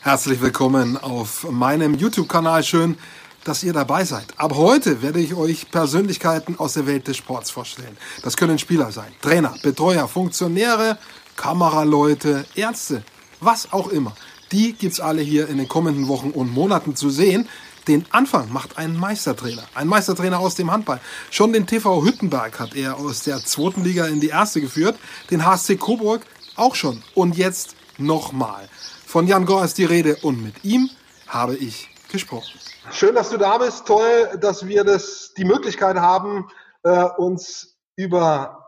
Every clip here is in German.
Herzlich willkommen auf meinem YouTube-Kanal. Schön, dass ihr dabei seid. Ab heute werde ich euch Persönlichkeiten aus der Welt des Sports vorstellen. Das können Spieler sein, Trainer, Betreuer, Funktionäre, Kameraleute, Ärzte, was auch immer. Die gibt's alle hier in den kommenden Wochen und Monaten zu sehen. Den Anfang macht ein Meistertrainer, ein Meistertrainer aus dem Handball. Schon den TV Hüttenberg hat er aus der zweiten Liga in die erste geführt, den HSC Coburg auch schon und jetzt nochmal. Von Jan Gore ist die Rede und mit ihm habe ich gesprochen. Schön, dass du da bist. Toll, dass wir das, die Möglichkeit haben, äh, uns über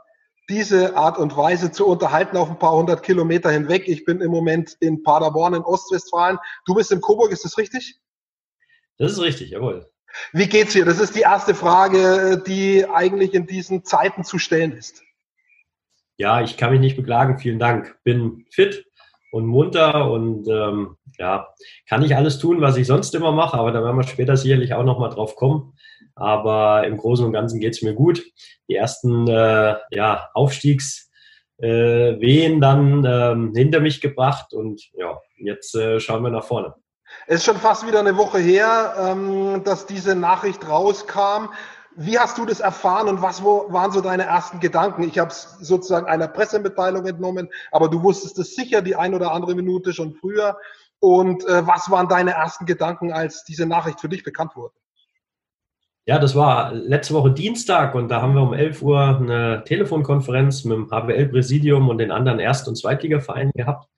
diese Art und Weise zu unterhalten auf ein paar hundert Kilometer hinweg. Ich bin im Moment in Paderborn in Ostwestfalen. Du bist in Coburg, ist das richtig? Das ist richtig, jawohl. Wie geht's dir? Das ist die erste Frage, die eigentlich in diesen Zeiten zu stellen ist. Ja, ich kann mich nicht beklagen. Vielen Dank. Bin fit, und munter und ähm, ja, kann ich alles tun, was ich sonst immer mache, aber da werden wir später sicherlich auch nochmal drauf kommen. Aber im Großen und Ganzen geht es mir gut. Die ersten äh, ja, Aufstiegswehen äh, dann ähm, hinter mich gebracht und ja, jetzt äh, schauen wir nach vorne. Es ist schon fast wieder eine Woche her, ähm, dass diese Nachricht rauskam. Wie hast du das erfahren und was waren so deine ersten Gedanken? Ich habe es sozusagen einer Pressemitteilung entnommen, aber du wusstest es sicher die ein oder andere Minute schon früher. Und äh, was waren deine ersten Gedanken, als diese Nachricht für dich bekannt wurde? Ja, das war letzte Woche Dienstag und da haben wir um 11 Uhr eine Telefonkonferenz mit dem HWL-Präsidium und den anderen Erst- und Zweitligavereinen gehabt.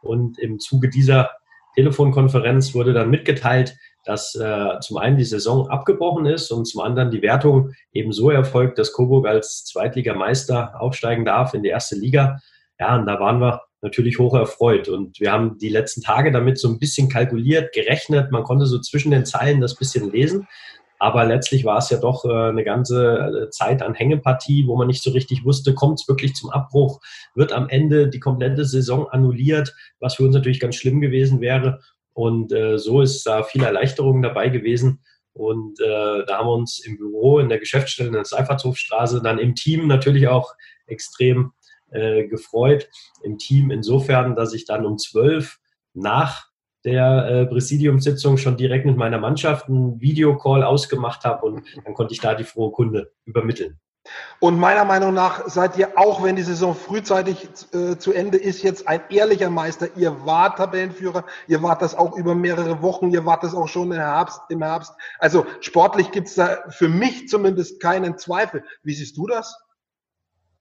Und im Zuge dieser Telefonkonferenz wurde dann mitgeteilt, dass äh, zum einen die Saison abgebrochen ist und zum anderen die Wertung eben so erfolgt, dass Coburg als Zweitligameister aufsteigen darf in die erste Liga. Ja, und da waren wir natürlich hoch erfreut. Und wir haben die letzten Tage damit so ein bisschen kalkuliert, gerechnet. Man konnte so zwischen den Zeilen das bisschen lesen. Aber letztlich war es ja doch äh, eine ganze äh, Zeit an Hängepartie, wo man nicht so richtig wusste, kommt es wirklich zum Abbruch, wird am Ende die komplette Saison annulliert, was für uns natürlich ganz schlimm gewesen wäre. Und äh, so ist da viel Erleichterung dabei gewesen. Und äh, da haben wir uns im Büro, in der Geschäftsstelle in der Seifertshofstraße, dann im Team natürlich auch extrem äh, gefreut. Im Team insofern, dass ich dann um zwölf nach der äh, Präsidiumssitzung schon direkt mit meiner Mannschaft einen Videocall ausgemacht habe und dann konnte ich da die frohe Kunde übermitteln. Und meiner Meinung nach seid ihr, auch wenn die Saison frühzeitig äh, zu Ende ist, jetzt ein ehrlicher Meister. Ihr wart Tabellenführer, ihr wart das auch über mehrere Wochen, ihr wart das auch schon im Herbst. Im Herbst. Also sportlich gibt's da für mich zumindest keinen Zweifel. Wie siehst du das?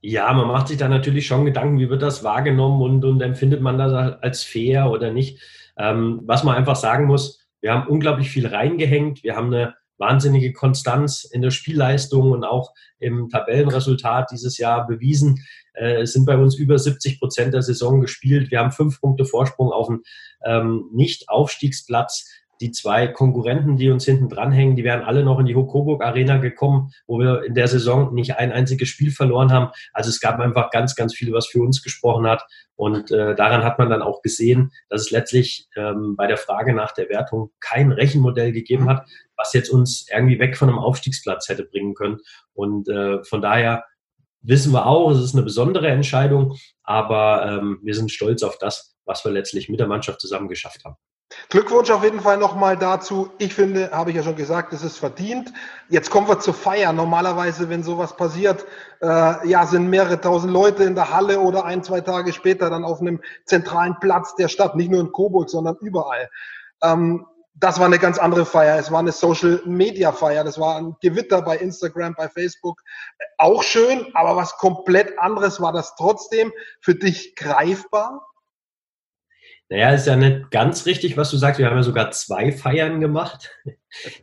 Ja, man macht sich da natürlich schon Gedanken, wie wird das wahrgenommen und, und empfindet man das als fair oder nicht. Ähm, was man einfach sagen muss, wir haben unglaublich viel reingehängt. Wir haben eine wahnsinnige Konstanz in der Spielleistung und auch im Tabellenresultat dieses Jahr bewiesen. Äh, es sind bei uns über 70 Prozent der Saison gespielt. Wir haben fünf Punkte Vorsprung auf dem ähm, Nicht-Aufstiegsplatz die zwei Konkurrenten, die uns hinten dranhängen, die wären alle noch in die Coburg Arena gekommen, wo wir in der Saison nicht ein einziges Spiel verloren haben. Also es gab einfach ganz, ganz viel, was für uns gesprochen hat. Und äh, daran hat man dann auch gesehen, dass es letztlich ähm, bei der Frage nach der Wertung kein Rechenmodell gegeben hat, was jetzt uns irgendwie weg von einem Aufstiegsplatz hätte bringen können. Und äh, von daher wissen wir auch, es ist eine besondere Entscheidung, aber ähm, wir sind stolz auf das, was wir letztlich mit der Mannschaft zusammen geschafft haben. Glückwunsch auf jeden Fall nochmal dazu. Ich finde, habe ich ja schon gesagt, es ist verdient. Jetzt kommen wir zur Feier. Normalerweise, wenn sowas passiert, äh, ja, sind mehrere tausend Leute in der Halle oder ein, zwei Tage später dann auf einem zentralen Platz der Stadt, nicht nur in Coburg, sondern überall. Ähm, das war eine ganz andere Feier. Es war eine Social Media Feier. Das war ein Gewitter bei Instagram, bei Facebook. Auch schön, aber was komplett anderes war das trotzdem für dich greifbar? Naja, ist ja nicht ganz richtig, was du sagst. Wir haben ja sogar zwei Feiern gemacht.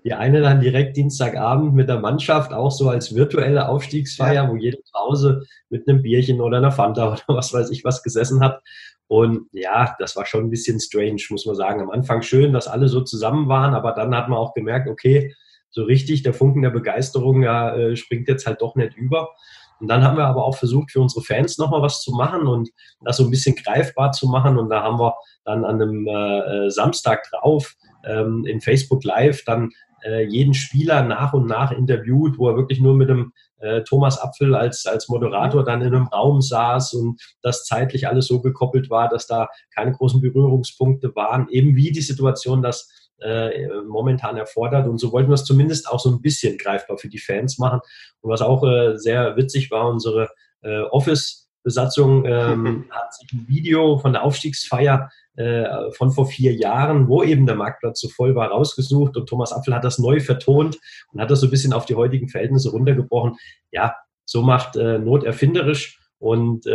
Die eine dann direkt Dienstagabend mit der Mannschaft, auch so als virtuelle Aufstiegsfeier, ja. wo jeder zu Hause mit einem Bierchen oder einer Fanta oder was weiß ich was gesessen hat. Und ja, das war schon ein bisschen strange, muss man sagen. Am Anfang schön, dass alle so zusammen waren, aber dann hat man auch gemerkt, okay, so richtig, der Funken der Begeisterung ja, äh, springt jetzt halt doch nicht über. Und dann haben wir aber auch versucht, für unsere Fans nochmal was zu machen und das so ein bisschen greifbar zu machen. Und da haben wir dann an einem äh, Samstag drauf ähm, in Facebook Live dann äh, jeden Spieler nach und nach interviewt, wo er wirklich nur mit dem äh, Thomas Apfel als, als Moderator dann in einem Raum saß und das zeitlich alles so gekoppelt war, dass da keine großen Berührungspunkte waren, eben wie die Situation das äh, momentan erfordert. Und so wollten wir es zumindest auch so ein bisschen greifbar für die Fans machen. Und was auch äh, sehr witzig war, unsere äh, Office-Besatzung ähm, hat sich ein Video von der Aufstiegsfeier von vor vier Jahren, wo eben der Marktplatz so voll war, rausgesucht und Thomas Apfel hat das neu vertont und hat das so ein bisschen auf die heutigen Verhältnisse runtergebrochen. Ja, so macht Not erfinderisch und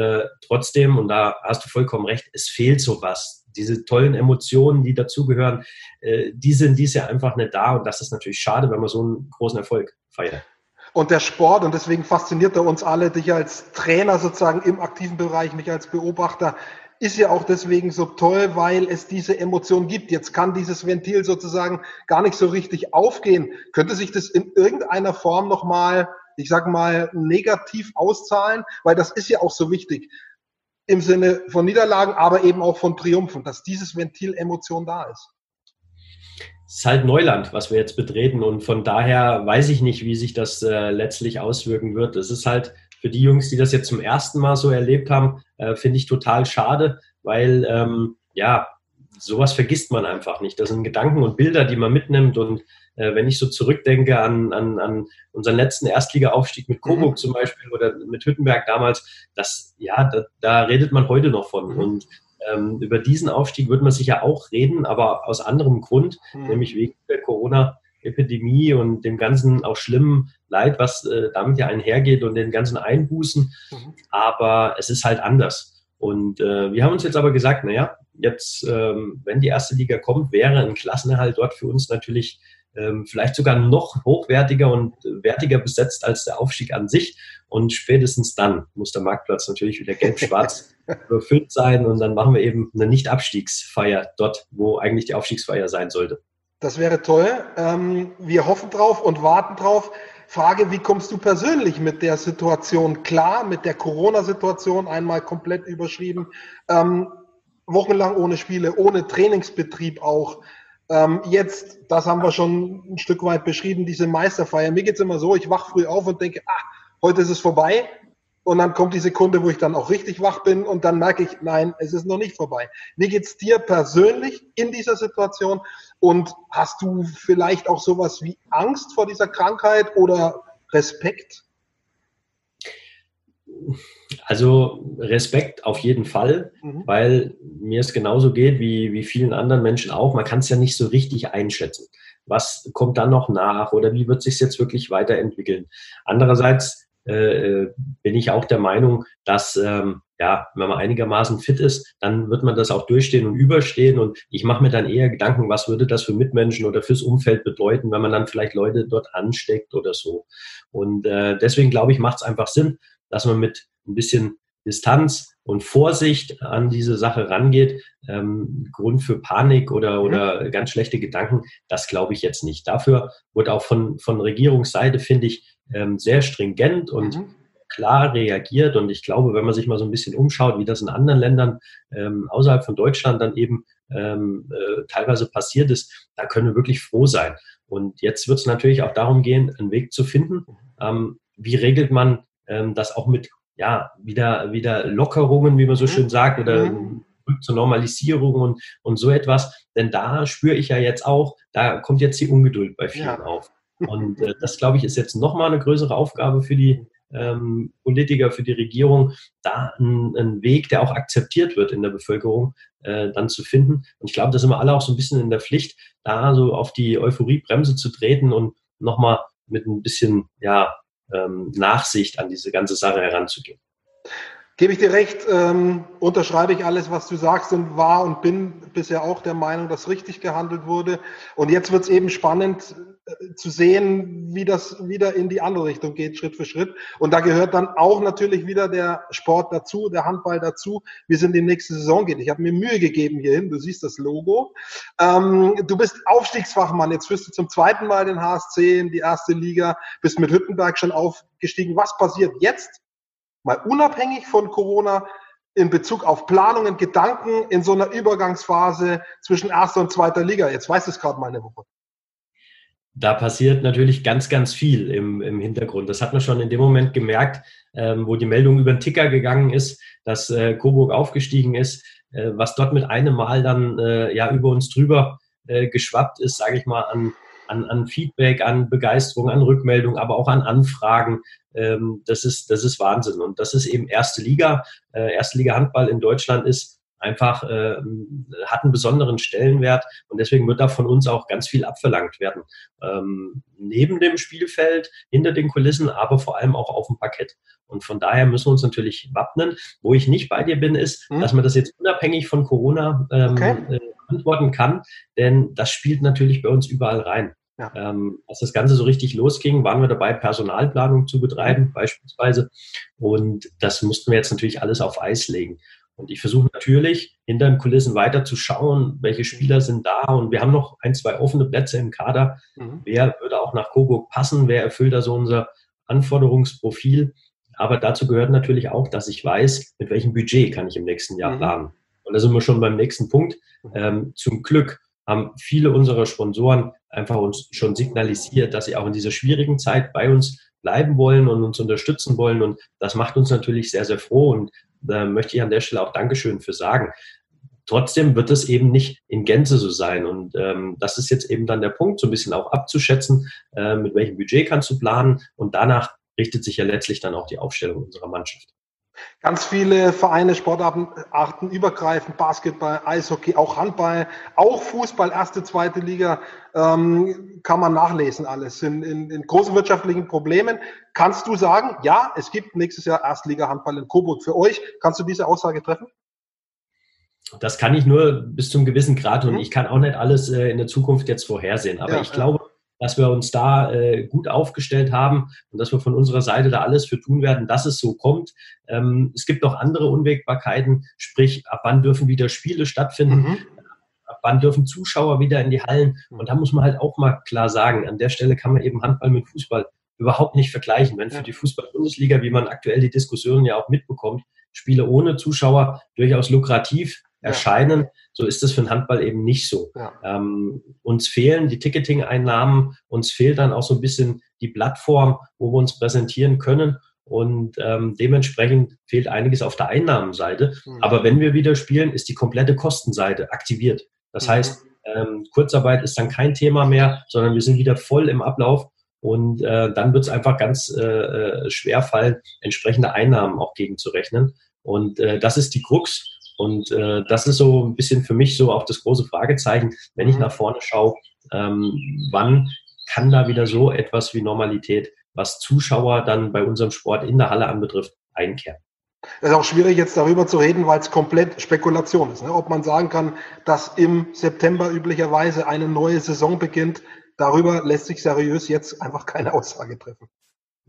trotzdem, und da hast du vollkommen recht, es fehlt sowas. Diese tollen Emotionen, die dazugehören, äh, die sind dies Jahr einfach nicht da und das ist natürlich schade, wenn man so einen großen Erfolg feiert. Und der Sport, und deswegen fasziniert er uns alle, dich als Trainer sozusagen im aktiven Bereich, mich als Beobachter, ist ja auch deswegen so toll, weil es diese Emotion gibt. Jetzt kann dieses Ventil sozusagen gar nicht so richtig aufgehen. Könnte sich das in irgendeiner Form nochmal, ich sag mal, negativ auszahlen? Weil das ist ja auch so wichtig im Sinne von Niederlagen, aber eben auch von Triumphen, dass dieses Ventil Emotion da ist. Es ist halt Neuland, was wir jetzt betreten und von daher weiß ich nicht, wie sich das äh, letztlich auswirken wird. Es ist halt für die Jungs, die das jetzt zum ersten Mal so erlebt haben, äh, finde ich total schade, weil ähm, ja, sowas vergisst man einfach nicht. Das sind Gedanken und Bilder, die man mitnimmt. Und äh, wenn ich so zurückdenke an, an, an unseren letzten Erstliga-Aufstieg mit Coburg mhm. zum Beispiel oder mit Hüttenberg damals, das, ja, da, da redet man heute noch von. Mhm. Und ähm, über diesen Aufstieg wird man sicher auch reden, aber aus anderem Grund, mhm. nämlich wegen der Corona- Epidemie und dem ganzen auch schlimmen Leid, was äh, damit ja einhergeht und den ganzen Einbußen. Mhm. Aber es ist halt anders. Und äh, wir haben uns jetzt aber gesagt, naja, jetzt, ähm, wenn die erste Liga kommt, wäre ein Klassenerhalt dort für uns natürlich ähm, vielleicht sogar noch hochwertiger und wertiger besetzt als der Aufstieg an sich. Und spätestens dann muss der Marktplatz natürlich wieder gelb-schwarz überfüllt sein. Und dann machen wir eben eine Nicht-Abstiegsfeier dort, wo eigentlich die Aufstiegsfeier sein sollte. Das wäre toll. Ähm, wir hoffen drauf und warten drauf. Frage, wie kommst du persönlich mit der Situation klar, mit der Corona-Situation einmal komplett überschrieben, ähm, wochenlang ohne Spiele, ohne Trainingsbetrieb auch. Ähm, jetzt, das haben wir schon ein Stück weit beschrieben, diese Meisterfeier. Mir geht's immer so, ich wach früh auf und denke, ah, heute ist es vorbei. Und dann kommt die Sekunde, wo ich dann auch richtig wach bin und dann merke ich, nein, es ist noch nicht vorbei. Wie geht's dir persönlich in dieser Situation? Und hast du vielleicht auch sowas wie Angst vor dieser Krankheit oder Respekt? Also Respekt auf jeden Fall, mhm. weil mir es genauso geht wie, wie vielen anderen Menschen auch. Man kann es ja nicht so richtig einschätzen. Was kommt dann noch nach oder wie wird sich jetzt wirklich weiterentwickeln? Andererseits äh, bin ich auch der Meinung, dass ähm, ja, wenn man einigermaßen fit ist, dann wird man das auch durchstehen und überstehen. Und ich mache mir dann eher Gedanken, was würde das für Mitmenschen oder fürs Umfeld bedeuten, wenn man dann vielleicht Leute dort ansteckt oder so. Und äh, deswegen glaube ich, macht es einfach Sinn, dass man mit ein bisschen Distanz und Vorsicht an diese Sache rangeht. Ähm, Grund für Panik oder, oder mhm. ganz schlechte Gedanken, das glaube ich jetzt nicht. Dafür wird auch von, von Regierungsseite, finde ich, ähm, sehr stringent und mhm. klar reagiert. Und ich glaube, wenn man sich mal so ein bisschen umschaut, wie das in anderen Ländern ähm, außerhalb von Deutschland dann eben ähm, äh, teilweise passiert ist, da können wir wirklich froh sein. Und jetzt wird es natürlich auch darum gehen, einen Weg zu finden. Ähm, wie regelt man ähm, das auch mit ja, wieder, wieder Lockerungen, wie man so mhm. schön sagt, oder mhm. zur Normalisierung und, und so etwas. Denn da spüre ich ja jetzt auch, da kommt jetzt die Ungeduld bei vielen ja. auf. Und äh, das, glaube ich, ist jetzt nochmal eine größere Aufgabe für die ähm, Politiker, für die Regierung, da einen Weg, der auch akzeptiert wird in der Bevölkerung, äh, dann zu finden. Und ich glaube, da sind wir alle auch so ein bisschen in der Pflicht, da so auf die Euphoriebremse zu treten und nochmal mit ein bisschen ja, ähm, Nachsicht an diese ganze Sache heranzugehen. Gebe ich dir recht, ähm, unterschreibe ich alles, was du sagst und war und bin bisher auch der Meinung, dass richtig gehandelt wurde. Und jetzt wird es eben spannend zu sehen, wie das wieder in die andere Richtung geht, Schritt für Schritt. Und da gehört dann auch natürlich wieder der Sport dazu, der Handball dazu, wie es in die nächste Saison geht. Ich habe mir Mühe gegeben hierhin, du siehst das Logo. Ähm, du bist Aufstiegsfachmann, jetzt führst du zum zweiten Mal den HSC in die erste Liga, bist mit Hüttenberg schon aufgestiegen. Was passiert jetzt? mal unabhängig von Corona, in Bezug auf Planungen, Gedanken in so einer Übergangsphase zwischen erster und zweiter Liga? Jetzt weiß es gerade meine Woche. Da passiert natürlich ganz, ganz viel im, im Hintergrund. Das hat man schon in dem Moment gemerkt, ähm, wo die Meldung über den Ticker gegangen ist, dass äh, Coburg aufgestiegen ist, äh, was dort mit einem Mal dann äh, ja über uns drüber äh, geschwappt ist, sage ich mal, an, an, an Feedback, an Begeisterung, an Rückmeldung, aber auch an Anfragen. Ähm, das, ist, das ist Wahnsinn. Und das ist eben erste Liga. Äh, erste Liga Handball in Deutschland ist einfach äh, hat einen besonderen Stellenwert und deswegen wird da von uns auch ganz viel abverlangt werden. Ähm, neben dem Spielfeld, hinter den Kulissen, aber vor allem auch auf dem Parkett. Und von daher müssen wir uns natürlich wappnen. Wo ich nicht bei dir bin, ist, hm. dass man das jetzt unabhängig von Corona ähm, okay. äh, antworten kann, denn das spielt natürlich bei uns überall rein. Ja. Ähm, als das Ganze so richtig losging, waren wir dabei, Personalplanung zu betreiben, beispielsweise. Und das mussten wir jetzt natürlich alles auf Eis legen. Und ich versuche natürlich hinter den Kulissen weiter zu schauen, welche Spieler sind da. Und wir haben noch ein, zwei offene Plätze im Kader. Mhm. Wer würde auch nach Coburg passen? Wer erfüllt da so unser Anforderungsprofil? Aber dazu gehört natürlich auch, dass ich weiß, mit welchem Budget kann ich im nächsten Jahr mhm. planen. Und da sind wir schon beim nächsten Punkt. Mhm. Ähm, zum Glück haben viele unserer Sponsoren einfach uns schon signalisiert, dass sie auch in dieser schwierigen Zeit bei uns bleiben wollen und uns unterstützen wollen. Und das macht uns natürlich sehr, sehr froh. Und da möchte ich an der Stelle auch Dankeschön für sagen. Trotzdem wird es eben nicht in Gänze so sein. Und ähm, das ist jetzt eben dann der Punkt, so ein bisschen auch abzuschätzen, äh, mit welchem Budget kannst du planen. Und danach richtet sich ja letztlich dann auch die Aufstellung unserer Mannschaft. Ganz viele Vereine, Sportarten übergreifend, Basketball, Eishockey, auch Handball, auch Fußball, erste, zweite Liga, ähm, kann man nachlesen alles. In, in, in großen wirtschaftlichen Problemen. Kannst du sagen, ja, es gibt nächstes Jahr Erstliga-Handball in Coburg für euch? Kannst du diese Aussage treffen? Das kann ich nur bis zum gewissen Grad und mhm. ich kann auch nicht alles äh, in der Zukunft jetzt vorhersehen. Aber ja, ich glaube, dass wir uns da äh, gut aufgestellt haben und dass wir von unserer Seite da alles für tun werden, dass es so kommt. Ähm, es gibt noch andere Unwägbarkeiten, sprich, ab wann dürfen wieder Spiele stattfinden, mhm. ab wann dürfen Zuschauer wieder in die Hallen. Und da muss man halt auch mal klar sagen, an der Stelle kann man eben Handball mit Fußball überhaupt nicht vergleichen. Wenn für die Fußball-Bundesliga, wie man aktuell die Diskussionen ja auch mitbekommt, Spiele ohne Zuschauer durchaus lukrativ erscheinen. Ja. So ist es für den Handball eben nicht so. Ja. Ähm, uns fehlen die Ticketing-Einnahmen, uns fehlt dann auch so ein bisschen die Plattform, wo wir uns präsentieren können. Und ähm, dementsprechend fehlt einiges auf der Einnahmenseite. Mhm. Aber wenn wir wieder spielen, ist die komplette Kostenseite aktiviert. Das mhm. heißt, ähm, Kurzarbeit ist dann kein Thema mehr, sondern wir sind wieder voll im Ablauf. Und äh, dann wird es einfach ganz äh, äh, schwer fallen, entsprechende Einnahmen auch gegenzurechnen. Und äh, das ist die Krux. Und äh, das ist so ein bisschen für mich so auch das große Fragezeichen, wenn ich mhm. nach vorne schaue, ähm, wann kann da wieder so etwas wie Normalität, was Zuschauer dann bei unserem Sport in der Halle anbetrifft, einkehren. Es ist auch schwierig, jetzt darüber zu reden, weil es komplett Spekulation ist. Ne? Ob man sagen kann, dass im September üblicherweise eine neue Saison beginnt, darüber lässt sich seriös jetzt einfach keine Aussage treffen.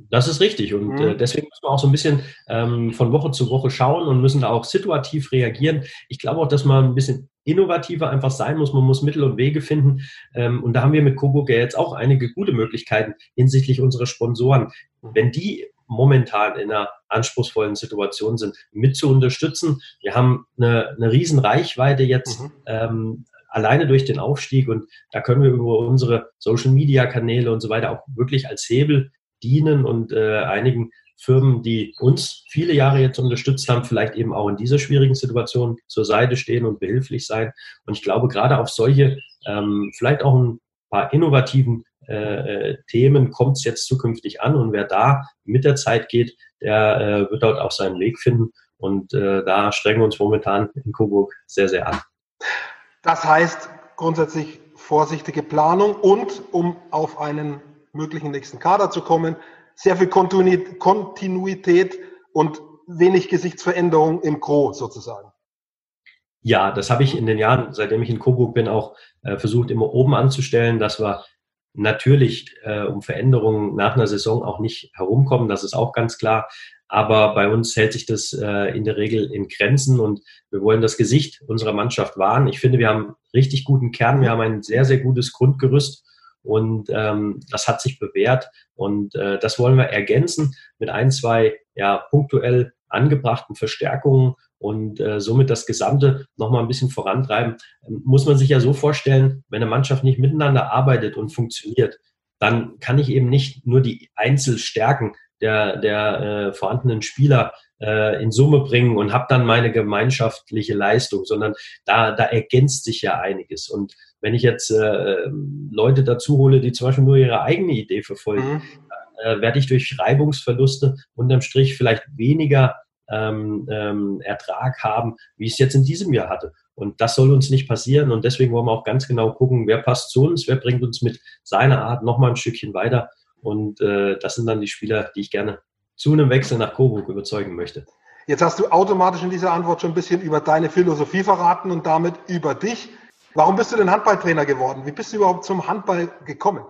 Das ist richtig. Und äh, mhm. äh, deswegen müssen wir auch so ein bisschen ähm, von Woche zu Woche schauen und müssen da auch situativ reagieren. Ich glaube auch, dass man ein bisschen innovativer einfach sein muss. Man muss Mittel und Wege finden. Ähm, und da haben wir mit Coburg ja jetzt auch einige gute Möglichkeiten hinsichtlich unserer Sponsoren. Mhm. Wenn die momentan in einer anspruchsvollen Situation sind, mit zu unterstützen. Wir haben eine, eine riesen Reichweite jetzt mhm. ähm, alleine durch den Aufstieg und da können wir über unsere Social-Media-Kanäle und so weiter auch wirklich als Hebel dienen und äh, einigen Firmen, die uns viele Jahre jetzt unterstützt haben, vielleicht eben auch in dieser schwierigen Situation zur Seite stehen und behilflich sein. Und ich glaube, gerade auf solche, ähm, vielleicht auch ein paar innovativen äh, äh Themen kommt es jetzt zukünftig an. Und wer da mit der Zeit geht, der äh, wird dort auch seinen Weg finden. Und äh, da strengen wir uns momentan in Coburg sehr, sehr an. Das heißt grundsätzlich vorsichtige Planung und um auf einen möglichen nächsten Kader zu kommen. Sehr viel Kontinuität und wenig Gesichtsveränderung im Gro sozusagen. Ja, das habe ich in den Jahren, seitdem ich in Coburg bin, auch äh, versucht, immer oben anzustellen, dass wir natürlich äh, um Veränderungen nach einer Saison auch nicht herumkommen. Das ist auch ganz klar. Aber bei uns hält sich das äh, in der Regel in Grenzen und wir wollen das Gesicht unserer Mannschaft wahren. Ich finde, wir haben richtig guten Kern. Wir haben ein sehr, sehr gutes Grundgerüst und ähm, das hat sich bewährt. Und äh, das wollen wir ergänzen mit ein, zwei ja, punktuell angebrachten Verstärkungen und äh, somit das Gesamte nochmal ein bisschen vorantreiben, ähm, muss man sich ja so vorstellen, wenn eine Mannschaft nicht miteinander arbeitet und funktioniert, dann kann ich eben nicht nur die Einzelstärken der, der äh, vorhandenen Spieler äh, in Summe bringen und habe dann meine gemeinschaftliche Leistung, sondern da, da ergänzt sich ja einiges. Und wenn ich jetzt äh, Leute dazu hole, die zum Beispiel nur ihre eigene Idee verfolgen, mhm. äh, werde ich durch Reibungsverluste unterm Strich vielleicht weniger ähm, ähm, Ertrag haben, wie ich es jetzt in diesem Jahr hatte. Und das soll uns nicht passieren. Und deswegen wollen wir auch ganz genau gucken, wer passt zu uns, wer bringt uns mit seiner Art nochmal ein Stückchen weiter. Und äh, das sind dann die Spieler, die ich gerne zu einem Wechsel nach Coburg überzeugen möchte. Jetzt hast du automatisch in dieser Antwort schon ein bisschen über deine Philosophie verraten und damit über dich. Warum bist du denn Handballtrainer geworden? Wie bist du überhaupt zum Handball gekommen?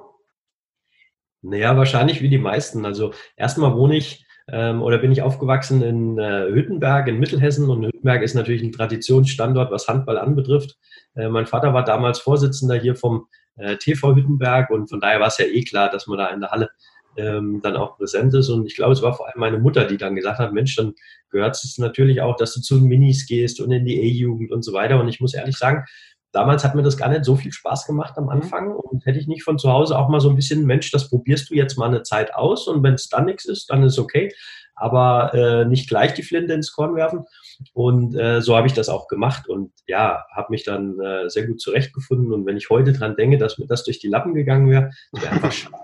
Naja, wahrscheinlich wie die meisten. Also erstmal wohne ich ähm, oder bin ich aufgewachsen in äh, Hüttenberg in Mittelhessen und Hüttenberg ist natürlich ein Traditionsstandort, was Handball anbetrifft. Äh, mein Vater war damals Vorsitzender hier vom äh, TV Hüttenberg und von daher war es ja eh klar, dass man da in der Halle ähm, dann auch präsent ist. Und ich glaube, es war vor allem meine Mutter, die dann gesagt hat, Mensch, dann gehört es natürlich auch, dass du zu den Minis gehst und in die E-Jugend und so weiter. Und ich muss ehrlich sagen, damals hat mir das gar nicht so viel Spaß gemacht am mhm. Anfang und hätte ich nicht von zu Hause auch mal so ein bisschen, Mensch, das probierst du jetzt mal eine Zeit aus und wenn es dann nichts ist, dann ist okay, aber äh, nicht gleich die Flinte ins Korn werfen und äh, so habe ich das auch gemacht und ja, habe mich dann äh, sehr gut zurechtgefunden und wenn ich heute dran denke, dass mir das durch die Lappen gegangen wäre, wäre einfach schade.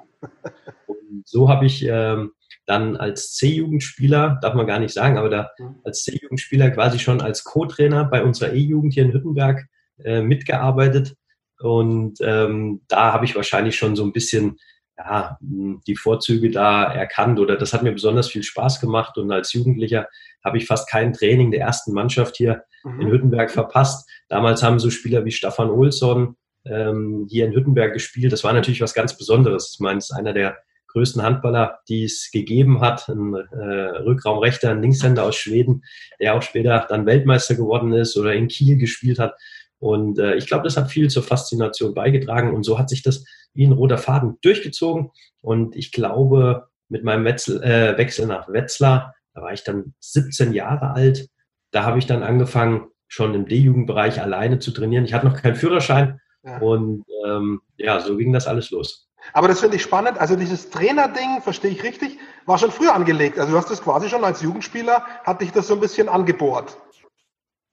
Und so habe ich ähm, dann als C-Jugendspieler, darf man gar nicht sagen, aber da mhm. als C-Jugendspieler quasi schon als Co-Trainer bei unserer E-Jugend hier in Hüttenberg äh, mitgearbeitet. Und ähm, da habe ich wahrscheinlich schon so ein bisschen ja, die Vorzüge da erkannt oder das hat mir besonders viel Spaß gemacht und als Jugendlicher habe ich fast kein Training der ersten Mannschaft hier mhm. in Hüttenberg verpasst. Damals haben so Spieler wie Stefan Olsson ähm, hier in Hüttenberg gespielt. Das war natürlich was ganz Besonderes. Ich meine, es ist einer der größten Handballer, die es gegeben hat, ein äh, Rückraumrechter, ein Linkshänder aus Schweden, der auch später dann Weltmeister geworden ist oder in Kiel gespielt hat. Und äh, ich glaube, das hat viel zur Faszination beigetragen und so hat sich das wie ein roter Faden durchgezogen. Und ich glaube, mit meinem Wechsel, äh, Wechsel nach Wetzlar, da war ich dann 17 Jahre alt, da habe ich dann angefangen, schon im D-Jugendbereich alleine zu trainieren. Ich hatte noch keinen Führerschein ja. und ähm, ja, so ging das alles los. Aber das finde ich spannend. Also dieses Trainerding, verstehe ich richtig, war schon früher angelegt. Also du hast das quasi schon als Jugendspieler, hat dich das so ein bisschen angebohrt.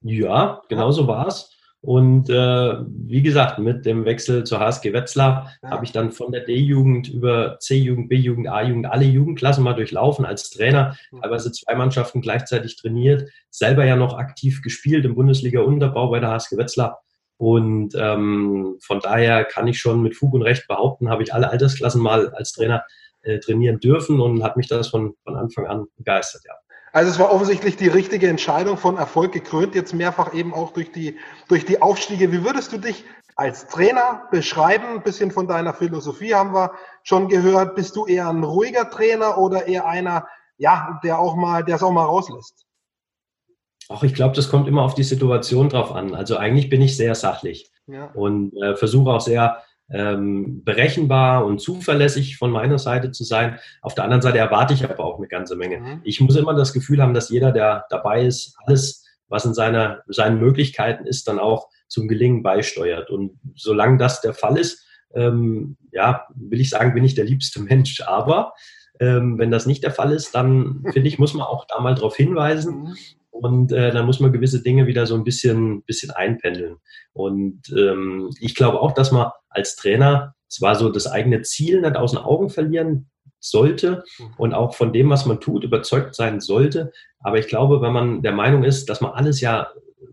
Ja, genau so war es. Und äh, wie gesagt, mit dem Wechsel zur HSG Wetzlar ja. habe ich dann von der D-Jugend über C-Jugend, B-Jugend, A-Jugend alle Jugendklassen mal durchlaufen als Trainer, teilweise zwei Mannschaften gleichzeitig trainiert, selber ja noch aktiv gespielt im Bundesliga-Unterbau bei der HSG Wetzlar. Und ähm, von daher kann ich schon mit Fug und Recht behaupten, habe ich alle Altersklassen mal als Trainer äh, trainieren dürfen und hat mich das von, von Anfang an begeistert, ja. Also es war offensichtlich die richtige Entscheidung von Erfolg gekrönt, jetzt mehrfach eben auch durch die, durch die Aufstiege. Wie würdest du dich als Trainer beschreiben? Ein bisschen von deiner Philosophie haben wir schon gehört. Bist du eher ein ruhiger Trainer oder eher einer, ja, der auch mal, der es auch mal rauslässt? Ach, ich glaube, das kommt immer auf die Situation drauf an. Also eigentlich bin ich sehr sachlich ja. und äh, versuche auch sehr ähm, berechenbar und zuverlässig von meiner Seite zu sein. Auf der anderen Seite erwarte ich aber auch eine ganze Menge. Mhm. Ich muss immer das Gefühl haben, dass jeder, der dabei ist, alles, was in seiner, seinen Möglichkeiten ist, dann auch zum Gelingen beisteuert. Und solange das der Fall ist, ähm, ja, will ich sagen, bin ich der liebste Mensch. Aber ähm, wenn das nicht der Fall ist, dann finde ich, muss man auch da mal darauf hinweisen. Mhm. Und äh, dann muss man gewisse Dinge wieder so ein bisschen, bisschen einpendeln. Und ähm, ich glaube auch, dass man als Trainer zwar so das eigene Ziel nicht aus den Augen verlieren sollte mhm. und auch von dem, was man tut, überzeugt sein sollte. Aber ich glaube, wenn man der Meinung ist, dass man alles ja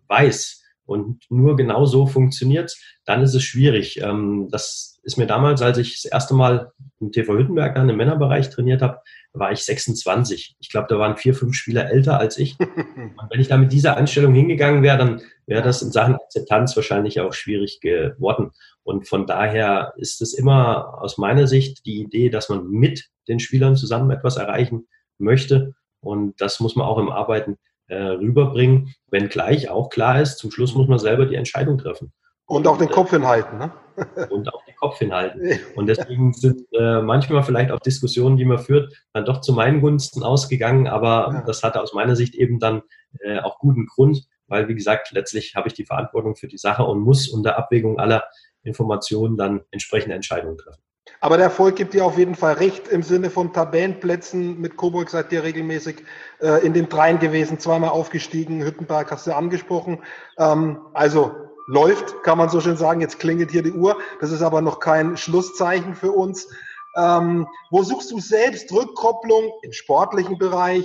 weiß und nur genau so funktioniert, dann ist es schwierig. Ähm, das ist mir damals, als ich das erste Mal im TV Hüttenberg dann im Männerbereich trainiert habe, war ich 26. Ich glaube, da waren vier, fünf Spieler älter als ich. Und wenn ich da mit dieser Einstellung hingegangen wäre, dann wäre das in Sachen Akzeptanz wahrscheinlich auch schwierig geworden. Und von daher ist es immer aus meiner Sicht die Idee, dass man mit den Spielern zusammen etwas erreichen möchte. Und das muss man auch im Arbeiten äh, rüberbringen, wenngleich auch klar ist, zum Schluss muss man selber die Entscheidung treffen. Und auch den Kopf hinhalten, ne? und auch den Kopf hinhalten. Und deswegen sind äh, manchmal vielleicht auch Diskussionen, die man führt, dann doch zu meinen Gunsten ausgegangen, aber ja. das hatte aus meiner Sicht eben dann äh, auch guten Grund, weil, wie gesagt, letztlich habe ich die Verantwortung für die Sache und muss unter Abwägung aller Informationen dann entsprechende Entscheidungen treffen. Aber der Erfolg gibt dir auf jeden Fall recht im Sinne von Tabellenplätzen. Mit Coburg seid ihr regelmäßig äh, in den Dreien gewesen, zweimal aufgestiegen. Hüttenberg hast du angesprochen. Ähm, also läuft, kann man so schön sagen. Jetzt klingelt hier die Uhr. Das ist aber noch kein Schlusszeichen für uns. Ähm, wo suchst du selbst Rückkopplung im sportlichen Bereich?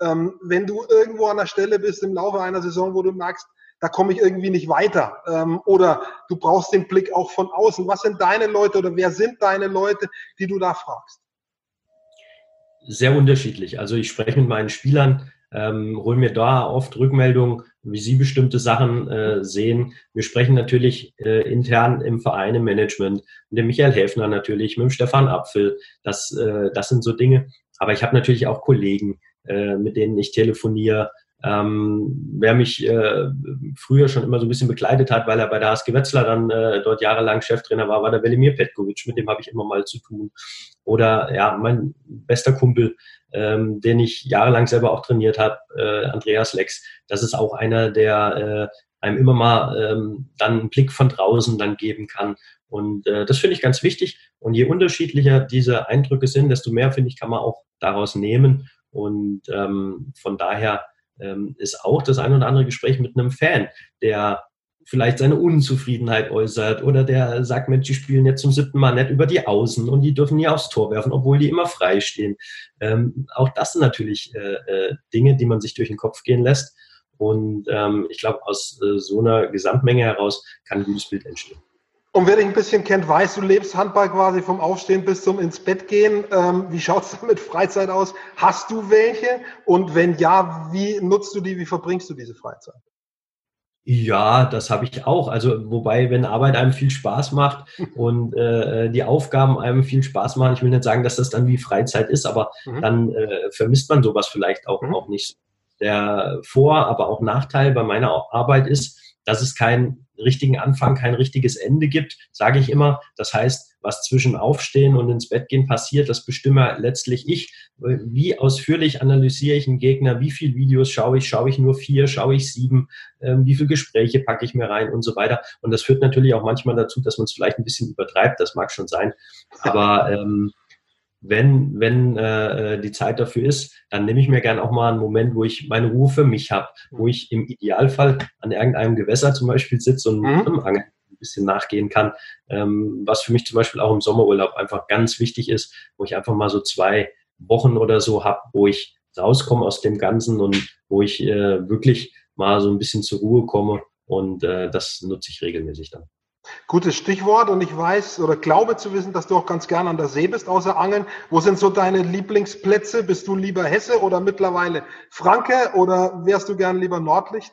Ähm, wenn du irgendwo an der Stelle bist im Laufe einer Saison, wo du merkst, da komme ich irgendwie nicht weiter. Ähm, oder du brauchst den Blick auch von außen. Was sind deine Leute oder wer sind deine Leute, die du da fragst? Sehr unterschiedlich. Also ich spreche mit meinen Spielern, ähm, hole mir da oft Rückmeldungen, wie sie bestimmte Sachen äh, sehen. Wir sprechen natürlich äh, intern im Verein, im Management, mit dem Michael Häfner natürlich, mit dem Stefan Apfel. Das, äh, das sind so Dinge. Aber ich habe natürlich auch Kollegen, äh, mit denen ich telefoniere, ähm, wer mich äh, früher schon immer so ein bisschen begleitet hat, weil er bei der HSG Wetzlar dann äh, dort jahrelang Cheftrainer war, war der Velimir Petkovic, mit dem habe ich immer mal zu tun. Oder ja, mein bester Kumpel, ähm, den ich jahrelang selber auch trainiert habe, äh, Andreas Lex. Das ist auch einer, der äh, einem immer mal ähm, dann einen Blick von draußen dann geben kann. Und äh, das finde ich ganz wichtig. Und je unterschiedlicher diese Eindrücke sind, desto mehr, finde ich, kann man auch daraus nehmen. Und ähm, von daher ähm, ist auch das ein oder andere Gespräch mit einem Fan, der vielleicht seine Unzufriedenheit äußert oder der sagt, Mensch, die spielen jetzt zum siebten Mal nicht über die Außen und die dürfen nie aufs Tor werfen, obwohl die immer frei stehen. Ähm, auch das sind natürlich äh, äh, Dinge, die man sich durch den Kopf gehen lässt. Und ähm, ich glaube, aus äh, so einer Gesamtmenge heraus kann ein gutes Bild entstehen. Und wer dich ein bisschen kennt, weiß, du lebst Handball quasi vom Aufstehen bis zum ins Bett gehen. Ähm, wie schaut es mit Freizeit aus? Hast du welche? Und wenn ja, wie nutzt du die? Wie verbringst du diese Freizeit? Ja, das habe ich auch. Also wobei, wenn Arbeit einem viel Spaß macht und äh, die Aufgaben einem viel Spaß machen, ich will nicht sagen, dass das dann wie Freizeit ist, aber mhm. dann äh, vermisst man sowas vielleicht auch, mhm. auch nicht. Der Vor-, aber auch Nachteil bei meiner Arbeit ist, dass es keinen richtigen Anfang, kein richtiges Ende gibt, sage ich immer. Das heißt, was zwischen Aufstehen und ins Bett gehen passiert, das bestimme letztlich ich. Wie ausführlich analysiere ich einen Gegner? Wie viele Videos schaue ich? Schaue ich nur vier? Schaue ich sieben? Ähm, wie viele Gespräche packe ich mir rein und so weiter? Und das führt natürlich auch manchmal dazu, dass man es vielleicht ein bisschen übertreibt. Das mag schon sein. Aber ähm, wenn, wenn äh, die Zeit dafür ist, dann nehme ich mir gern auch mal einen Moment, wo ich meine Ruhe für mich habe, wo ich im Idealfall an irgendeinem Gewässer zum Beispiel sitze und mhm. Angeln ein bisschen nachgehen kann, ähm, was für mich zum Beispiel auch im Sommerurlaub einfach ganz wichtig ist, wo ich einfach mal so zwei Wochen oder so habe, wo ich rauskomme aus dem Ganzen und wo ich äh, wirklich mal so ein bisschen zur Ruhe komme und äh, das nutze ich regelmäßig dann. Gutes Stichwort und ich weiß oder glaube zu wissen, dass du auch ganz gern an der See bist, außer Angeln. Wo sind so deine Lieblingsplätze? Bist du lieber Hesse oder mittlerweile Franke oder wärst du gern lieber Nordlicht?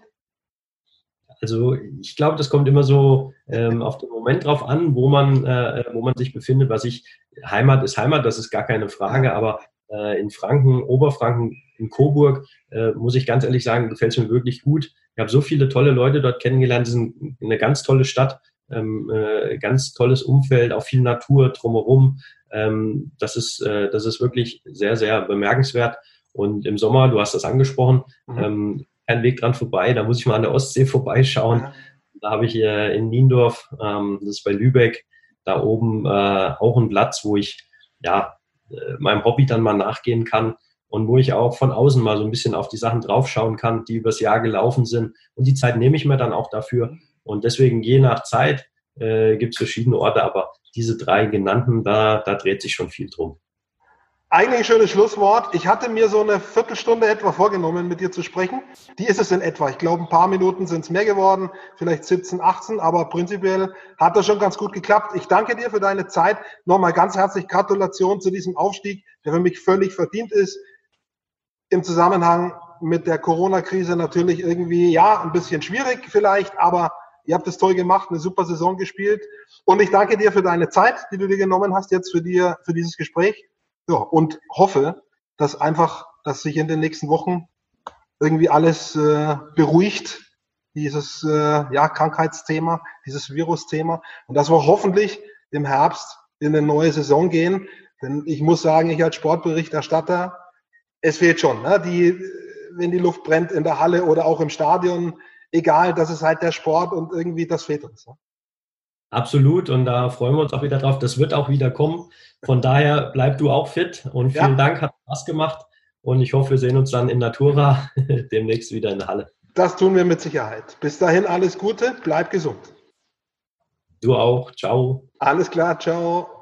Also ich glaube, das kommt immer so ähm, auf den Moment drauf an, wo man, äh, wo man sich befindet. Was ich, Heimat ist Heimat, das ist gar keine Frage, aber äh, in Franken, Oberfranken, in Coburg, äh, muss ich ganz ehrlich sagen, gefällt es mir wirklich gut. Ich habe so viele tolle Leute dort kennengelernt, es ist eine ganz tolle Stadt ähm, äh, ganz tolles Umfeld, auch viel Natur drumherum. Ähm, das, ist, äh, das ist wirklich sehr, sehr bemerkenswert. Und im Sommer, du hast das angesprochen, mhm. ähm, kein Weg dran vorbei. Da muss ich mal an der Ostsee vorbeischauen. Ja. Da habe ich äh, in Niendorf, ähm, das ist bei Lübeck, da oben äh, auch einen Platz, wo ich ja äh, meinem Hobby dann mal nachgehen kann und wo ich auch von außen mal so ein bisschen auf die Sachen draufschauen kann, die übers Jahr gelaufen sind. Und die Zeit nehme ich mir dann auch dafür. Und deswegen je nach Zeit äh, gibt es verschiedene Orte, aber diese drei genannten, da, da dreht sich schon viel drum. Eigentlich ein schönes Schlusswort. Ich hatte mir so eine Viertelstunde etwa vorgenommen, mit dir zu sprechen. Die ist es in etwa. Ich glaube, ein paar Minuten sind es mehr geworden, vielleicht 17, 18, aber prinzipiell hat das schon ganz gut geklappt. Ich danke dir für deine Zeit. Nochmal ganz herzlich Gratulation zu diesem Aufstieg, der für mich völlig verdient ist. Im Zusammenhang mit der Corona-Krise natürlich irgendwie, ja, ein bisschen schwierig vielleicht, aber Ihr habt es toll gemacht, eine super Saison gespielt. Und ich danke dir für deine Zeit, die du dir genommen hast jetzt für, dir, für dieses Gespräch. Ja, und hoffe, dass einfach, dass sich in den nächsten Wochen irgendwie alles äh, beruhigt, dieses äh, ja, Krankheitsthema, dieses Virusthema und dass wir hoffentlich im Herbst in eine neue Saison gehen. Denn ich muss sagen, ich als Sportberichterstatter, es fehlt schon. Ne? Die, wenn die Luft brennt in der Halle oder auch im Stadion, egal, das ist halt der Sport und irgendwie das fehlt uns. Ne? Absolut und da freuen wir uns auch wieder drauf. Das wird auch wieder kommen. Von daher bleib du auch fit und vielen ja. Dank, hat Spaß gemacht und ich hoffe, wir sehen uns dann in Natura demnächst wieder in der Halle. Das tun wir mit Sicherheit. Bis dahin alles Gute, bleib gesund. Du auch. Ciao. Alles klar, ciao.